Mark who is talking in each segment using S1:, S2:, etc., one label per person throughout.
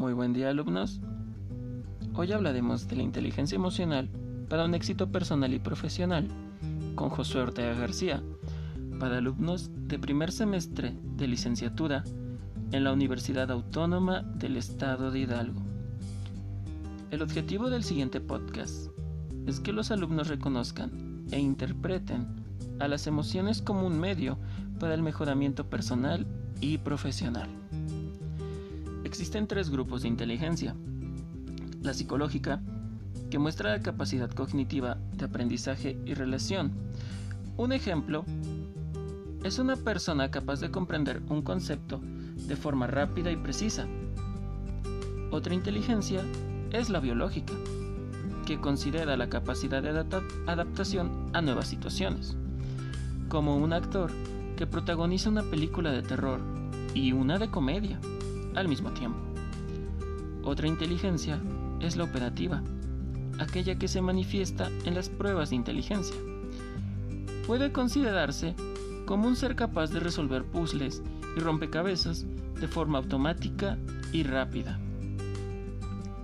S1: Muy buen día alumnos. Hoy hablaremos de la inteligencia emocional para un éxito personal y profesional con Josué Ortega García para alumnos de primer semestre de licenciatura en la Universidad Autónoma del Estado de Hidalgo. El objetivo del siguiente podcast es que los alumnos reconozcan e interpreten a las emociones como un medio para el mejoramiento personal y profesional. Existen tres grupos de inteligencia. La psicológica, que muestra la capacidad cognitiva de aprendizaje y relación. Un ejemplo es una persona capaz de comprender un concepto de forma rápida y precisa. Otra inteligencia es la biológica, que considera la capacidad de adaptación a nuevas situaciones, como un actor que protagoniza una película de terror y una de comedia al mismo tiempo. Otra inteligencia es la operativa, aquella que se manifiesta en las pruebas de inteligencia. Puede considerarse como un ser capaz de resolver puzzles y rompecabezas de forma automática y rápida.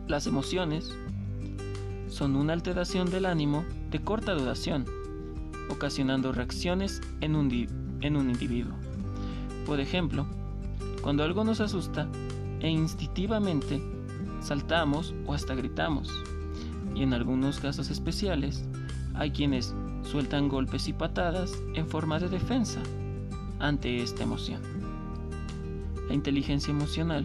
S1: Las emociones son una alteración del ánimo de corta duración, ocasionando reacciones en un, en un individuo. Por ejemplo, cuando algo nos asusta e instintivamente saltamos o hasta gritamos. Y en algunos casos especiales hay quienes sueltan golpes y patadas en forma de defensa ante esta emoción. La inteligencia emocional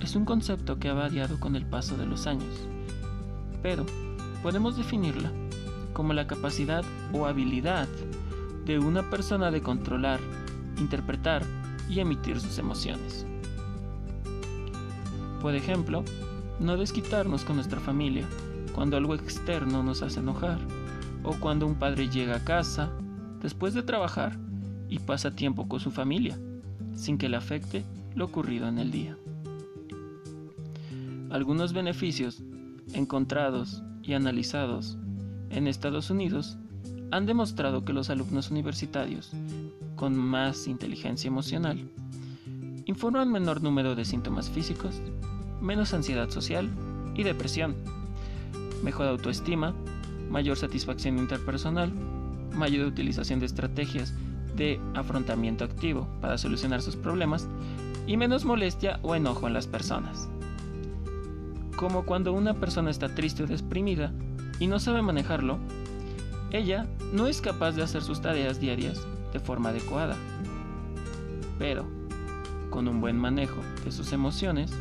S1: es un concepto que ha variado con el paso de los años, pero podemos definirla como la capacidad o habilidad de una persona de controlar, interpretar y emitir sus emociones. Por ejemplo, no desquitarnos con nuestra familia cuando algo externo nos hace enojar, o cuando un padre llega a casa después de trabajar y pasa tiempo con su familia, sin que le afecte lo ocurrido en el día. Algunos beneficios encontrados y analizados en Estados Unidos han demostrado que los alumnos universitarios con más inteligencia emocional informan menor número de síntomas físicos, menos ansiedad social y depresión, mejor autoestima, mayor satisfacción interpersonal, mayor utilización de estrategias de afrontamiento activo para solucionar sus problemas y menos molestia o enojo en las personas. Como cuando una persona está triste o deprimida y no sabe manejarlo, ella no es capaz de hacer sus tareas diarias de forma adecuada. Pero, con un buen manejo de sus emociones,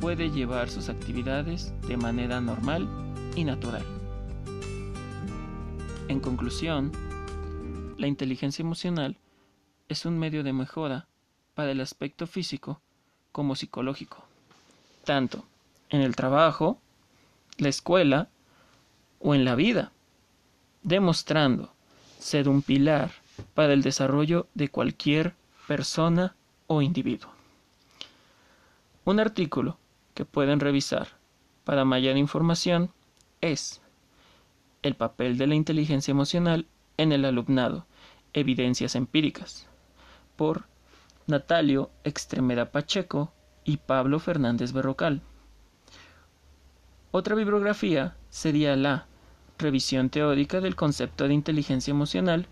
S1: puede llevar sus actividades de manera normal y natural. En conclusión, la inteligencia emocional es un medio de mejora para el aspecto físico como psicológico, tanto en el trabajo, la escuela o en la vida, demostrando ser un pilar para el desarrollo de cualquier persona o individuo. Un artículo que pueden revisar para mayor información es El papel de la inteligencia emocional en el alumnado, evidencias empíricas, por Natalio Extremeda Pacheco y Pablo Fernández Berrocal. Otra bibliografía sería la Revisión teórica del concepto de inteligencia emocional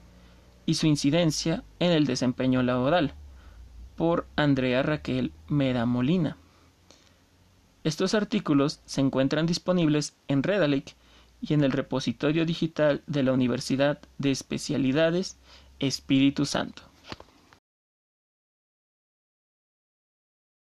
S1: y su incidencia en el desempeño laboral, por Andrea Raquel Mera Molina. Estos artículos se encuentran disponibles en Redalic y en el repositorio digital de la Universidad de Especialidades Espíritu Santo.